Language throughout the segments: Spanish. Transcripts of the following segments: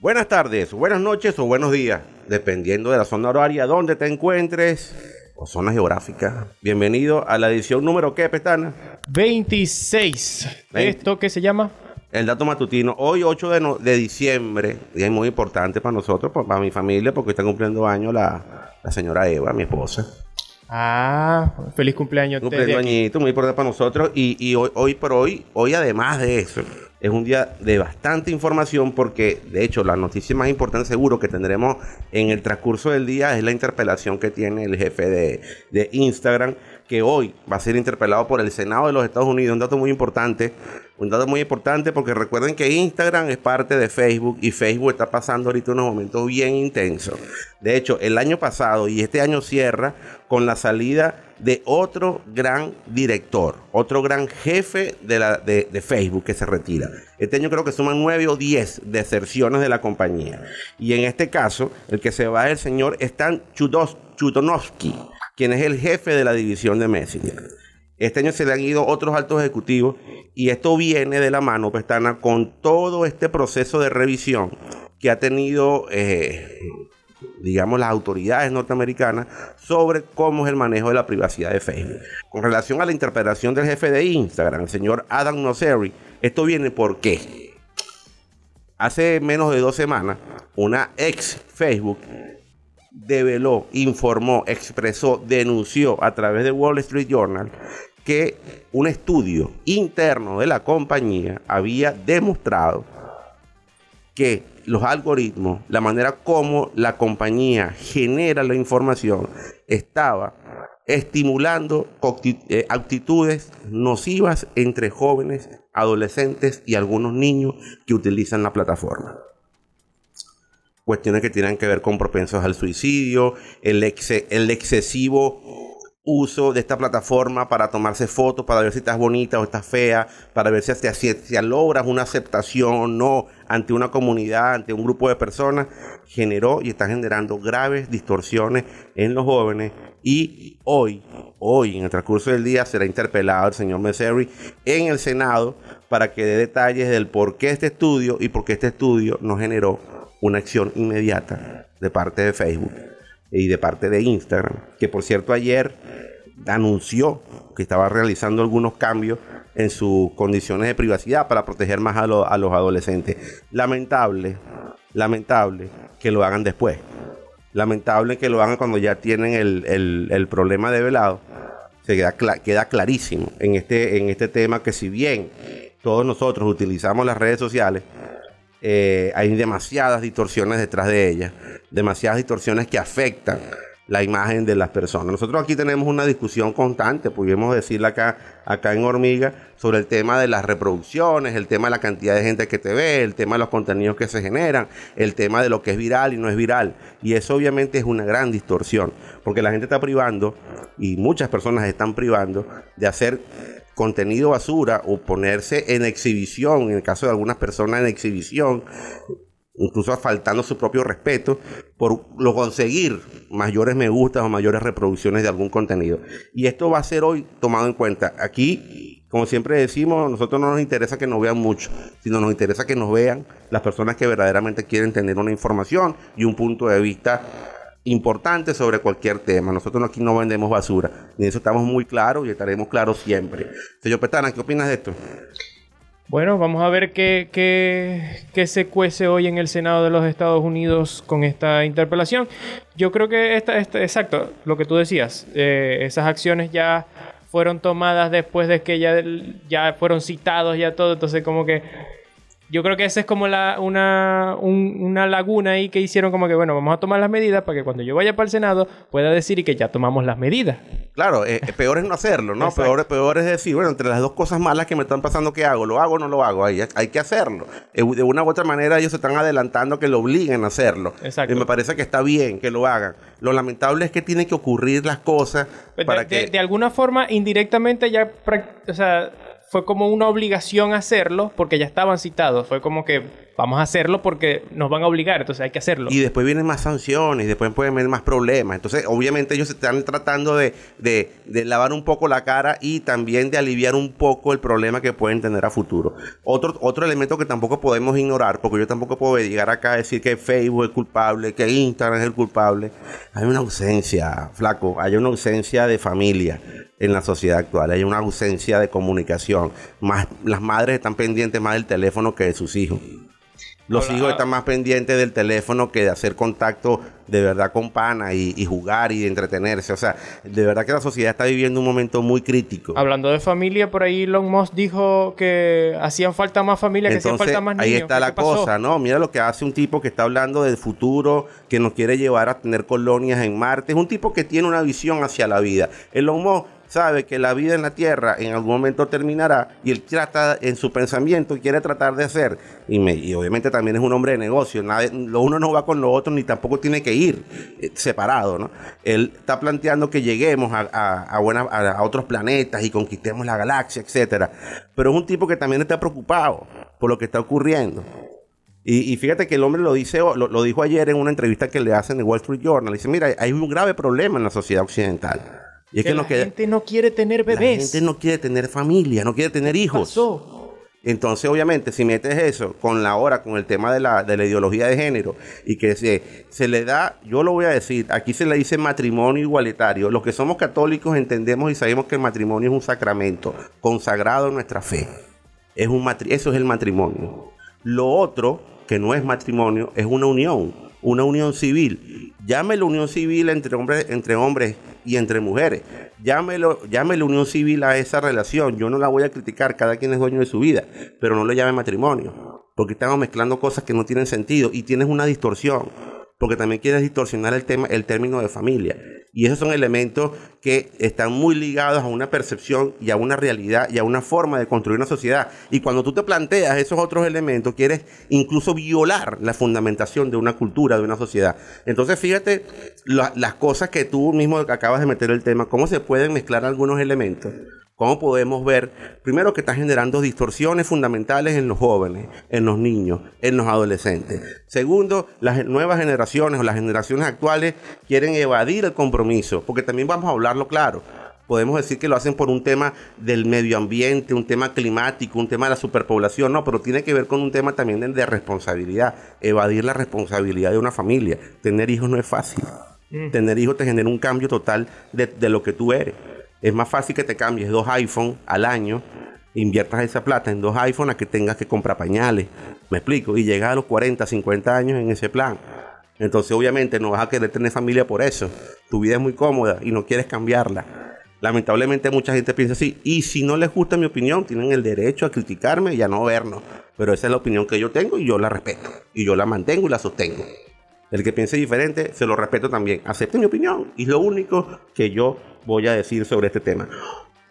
Buenas tardes, buenas noches o buenos días, dependiendo de la zona horaria donde te encuentres o zona geográfica. Bienvenido a la edición número ¿qué, Petana? 26. ¿Esto qué se llama? El dato matutino. Hoy, 8 de, no- de diciembre, día muy importante para nosotros, para mi familia, porque está cumpliendo años la, la señora Eva, mi esposa. Ah, feliz cumpleaños. Aquí. añito, muy importante para nosotros. Y, y hoy, hoy por hoy, hoy además de eso, es un día de bastante información porque, de hecho, la noticia más importante seguro que tendremos en el transcurso del día es la interpelación que tiene el jefe de, de Instagram, que hoy va a ser interpelado por el Senado de los Estados Unidos. Un dato muy importante. Un dato muy importante porque recuerden que Instagram es parte de Facebook y Facebook está pasando ahorita unos momentos bien intensos. De hecho, el año pasado y este año cierra con la salida de otro gran director, otro gran jefe de, Facebook que se retira. Este año creo que suman nueve o diez deserciones de la compañía. Y en este caso, el que se va es el señor Stan Chutonovsky, quien es el jefe de la división de Messenger. Este año se le han ido otros altos ejecutivos y esto viene de la mano, Pestana, con todo este proceso de revisión que ha tenido, eh, digamos, las autoridades norteamericanas sobre cómo es el manejo de la privacidad de Facebook. Con relación a la interpretación del jefe de Instagram, el señor Adam Nosseri, esto viene por qué. Hace menos de dos semanas, una ex Facebook develó, informó, expresó, denunció a través de Wall Street Journal que un estudio interno de la compañía había demostrado que los algoritmos, la manera como la compañía genera la información, estaba estimulando eh, actitudes nocivas entre jóvenes, adolescentes y algunos niños que utilizan la plataforma. Cuestiones que tienen que ver con propensos al suicidio, el, el excesivo uso de esta plataforma para tomarse fotos, para ver si estás bonita o estás fea, para ver si, si- si logras una aceptación o no ante una comunidad, ante un grupo de personas, generó y está generando graves distorsiones en los jóvenes y hoy, hoy en el transcurso del día será interpelado el señor Messeri en el Senado para que dé detalles del por qué este estudio y por qué este estudio no generó una acción inmediata de parte de Facebook y de parte de Instagram, que por cierto ayer anunció que estaba realizando algunos cambios en sus condiciones de privacidad para proteger más a, lo- a los adolescentes. Lamentable, lamentable que lo hagan después. Lamentable que lo hagan cuando ya tienen el, el- el problema develado. Se queda, queda clarísimo en este, en este tema que si bien todos nosotros utilizamos las redes sociales, eh, hay demasiadas distorsiones detrás de ellas, demasiadas distorsiones que afectan la imagen de las personas. Nosotros aquí tenemos una discusión constante, podríamos decirla acá, acá en Hormiga, sobre el tema de las reproducciones, el tema de la cantidad de gente que te ve, el tema de los contenidos que se generan, el tema de lo que es viral y no es viral. Y eso obviamente es una gran distorsión, porque la gente está privando, y muchas personas están privando, de hacer contenido basura o ponerse en exhibición, en el caso de algunas personas en exhibición, incluso faltando su propio respeto por lo conseguir mayores me gustas o mayores reproducciones de algún contenido. Y esto va a ser hoy tomado en cuenta. Aquí, como siempre decimos, nosotros no nos interesa que nos vean mucho, sino nos interesa que nos vean las personas que verdaderamente quieren tener una información y un punto de vista importante sobre cualquier tema. Nosotros aquí no vendemos basura. En eso estamos muy claros y estaremos claros siempre. Señor Petana, ¿qué opinas de esto? Bueno, vamos a ver qué, qué- qué se cuece hoy en el Senado de los Estados Unidos con esta interpelación. Yo creo que esta, esta- exacto, lo que tú decías, eh, esas acciones ya fueron tomadas después de que ya, ya fueron citados, ya todo, entonces como que yo creo que esa es como la, una, un- una laguna ahí que hicieron como que, bueno, vamos a tomar las medidas para que cuando yo vaya para el Senado pueda decir que ya tomamos las medidas. Claro, eh, eh, peor es no hacerlo, ¿no? Peor, peor es decir, bueno, entre las dos cosas malas que me están pasando, ¿qué hago? ¿Lo hago o no lo hago? Hay, hay que hacerlo. Eh, De una u otra manera ellos se están adelantando que lo obliguen a hacerlo. Exacto. Y me parece que está bien que lo hagan. Lo lamentable es que tienen que ocurrir las cosas Pues para de, que... de alguna forma, indirectamente ya, o sea, fue como una obligación hacerlo porque ya estaban citados. Fue como que vamos a hacerlo porque nos van a obligar, entonces hay que hacerlo. Y después vienen más sanciones, después pueden venir más problemas. Entonces, obviamente ellos están tratando de, de, de, lavar un poco la cara y también de aliviar un poco el problema que pueden tener a futuro. Otro, otro elemento que tampoco podemos ignorar, porque yo tampoco puedo llegar acá a decir que Facebook es culpable, que Instagram es el culpable. Hay una ausencia, flaco, hay una ausencia de familia en la sociedad actual. Hay una ausencia de comunicación. Más, las madres están pendientes más del teléfono que de sus hijos. Los hijos están más pendientes del teléfono que de hacer contacto de verdad con pana y, jugar y entretenerse. O sea, de verdad que la sociedad está viviendo un momento muy crítico. Hablando de familia, por ahí Elon Musk dijo que hacían falta más familia, que hacían falta más niños. Ahí está la cosa, ¿no? Mira lo que hace un tipo que está hablando del futuro, que nos quiere llevar a tener colonias en Marte. Es un tipo que tiene una visión hacia la vida. Elon Musk sabe que la vida en la Tierra en algún momento terminará y él trata en su pensamiento quiere tratar de hacer. Y, obviamente también es un hombre de negocio. lo uno no va con lo otro ni tampoco tiene que ir eh, separado. ¿no? Él está planteando que lleguemos a, a, otros planetas y conquistemos la galaxia, etcétera. Pero es un tipo que también está preocupado por lo que está ocurriendo. Y, fíjate que el hombre lo dice, lo, lo, dijo ayer en una entrevista que le hacen en el Wall Street Journal. Dice, mira, hay un grave problema en la sociedad occidental. Y es que, la gente no quiere tener bebés. La gente no quiere tener familia, no quiere tener hijos. Entonces, obviamente, si metes eso con la hora, con el tema de la, de la ideología de género, y que se, se, le da, yo lo voy a decir, aquí se le dice matrimonio igualitario. Los que somos católicos entendemos y sabemos que el matrimonio es un sacramento consagrado en nuestra fe. Es un eso es el matrimonio. Lo otro, que no es matrimonio, es una unión, una unión civil. Llámelo unión civil entre hombres, entre hombres y entre mujeres. Llámelo, llame unión civil a esa relación. Yo no la voy a criticar, cada quien es dueño de su vida, pero no le llame matrimonio, porque estamos mezclando cosas que no tienen sentido y tienes una distorsión, porque también quieres distorsionar el tema, el término de familia. Y esos son elementos que están muy ligados a una percepción y a una realidad y a una forma de construir una sociedad. Y cuando tú te planteas esos otros elementos, quieres incluso violar la fundamentación de una cultura, de una sociedad. Entonces, fíjate las cosas que tú mismo acabas de meter el tema, cómo se pueden mezclar algunos elementos ¿Cómo podemos ver, primero, que está generando distorsiones fundamentales en los jóvenes, en los niños, en los adolescentes? Segundo, las nuevas generaciones o las generaciones actuales quieren evadir el compromiso, porque también vamos a hablarlo claro. Podemos decir que lo hacen por un tema del medio ambiente, un tema climático, un tema de la superpoblación, no, pero tiene que ver con un tema también de, responsabilidad, evadir la responsabilidad de una familia. Tener hijos no es fácil. Mm. Tener hijos te genera un cambio total de, de lo que tú eres. Es más fácil que te cambies dos iPhones al año, inviertas esa plata en dos iPhones a que tengas que comprar pañales. Me explico. Y llegas a los 40, 50 años en ese plan. Entonces, obviamente, no vas a querer tener familia por eso. Tu vida es muy cómoda y no quieres cambiarla. Lamentablemente, mucha gente piensa así. Y si no les gusta mi opinión, tienen el derecho a criticarme y a no vernos. Pero esa es la opinión que yo tengo y yo la respeto. Y yo la mantengo y la sostengo. El que piense diferente, se lo respeto también. Acepte mi opinión. Y es lo único que yo voy a decir sobre este tema.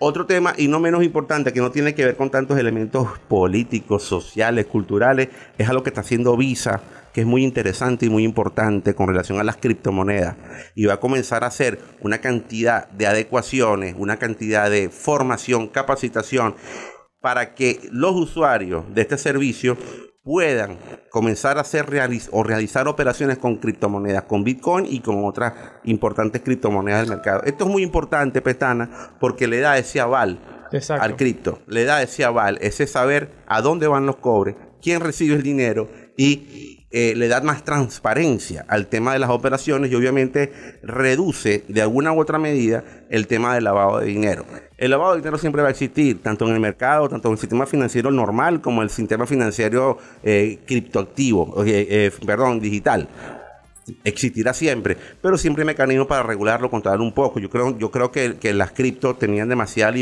Otro tema, y no menos importante, que no tiene que ver con tantos elementos políticos, sociales, culturales, es algo que está haciendo Visa, que es muy interesante y muy importante con relación a las criptomonedas. Y va a comenzar a hacer una cantidad de adecuaciones, una cantidad de formación, capacitación, para que los usuarios de este servicio puedan comenzar a hacer o realizar operaciones con criptomonedas, con Bitcoin y con otras importantes criptomonedas del mercado. Esto es muy importante, Petana, porque le da ese aval al cripto, le da ese aval, ese saber a dónde van los cobres, quién recibe el dinero y eh, le da más transparencia al tema de las operaciones y obviamente reduce de alguna u otra medida el tema del lavado de dinero. El lavado de dinero siempre va a existir, tanto en el mercado, tanto en el sistema financiero normal como en el sistema financiero eh, criptoactivo, eh, perdón, digital existirá siempre, pero siempre hay mecanismos para regularlo, controlar un poco. Yo creo, yo creo que, que las cripto tenían demasiada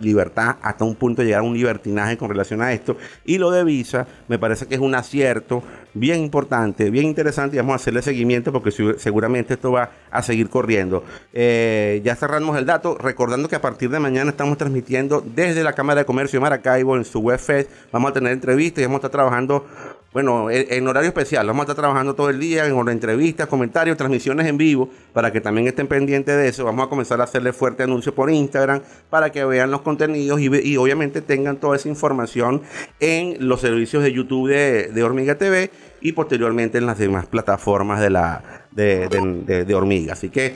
libertad hasta un punto de llegar a un libertinaje con relación a esto. Y lo de Visa me parece que es un acierto bien importante, bien interesante y vamos a hacerle seguimiento porque seguramente esto va a seguir corriendo. Eh, ya cerramos el dato, recordando que a partir de mañana estamos transmitiendo desde la Cámara de Comercio de Maracaibo en su webfest. Vamos a tener entrevistas y vamos a estar trabajando bueno, en, en horario especial. Vamos a estar trabajando todo el día en entrevistas, comentarios, transmisiones en vivo, para que también estén pendientes de eso. Vamos a comenzar a hacerle fuerte anuncio por Instagram para que vean los contenidos y, obviamente tengan toda esa información en los servicios de YouTube de, Hormiga TV y posteriormente en las demás plataformas de la de- de- de Hormiga. Así que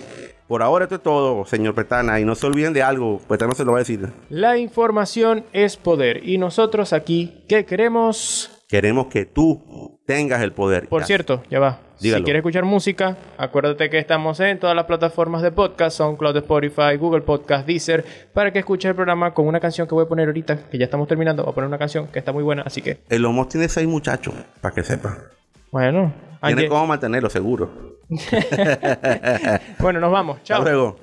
por ahora esto es todo, señor Petana. Y no se olviden de algo, Petana se lo va a decir. La información es poder. Y nosotros aquí, ¿qué queremos? Queremos que tú tengas el poder. Por Ya. cierto, ya va. Dígalo. Si quieres escuchar música, acuérdate que estamos en todas las plataformas de podcast, SoundCloud, Spotify, Google Podcast, Deezer, para que escuches el programa con una canción que voy a poner ahorita, que ya estamos terminando. Voy a poner una canción que está muy buena, así que, El Homos tiene seis muchachos, para que sepa. bueno. Tiene cómo mantenerlo, seguro. Bueno, nos vamos. Chao. Hasta luego.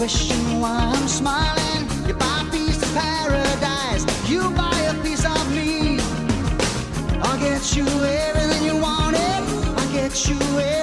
Question why I'm smiling. You buy a piece of paradise, you buy a piece of me. I'll get you everything you wanted. I'll get you everything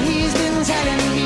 He's been telling me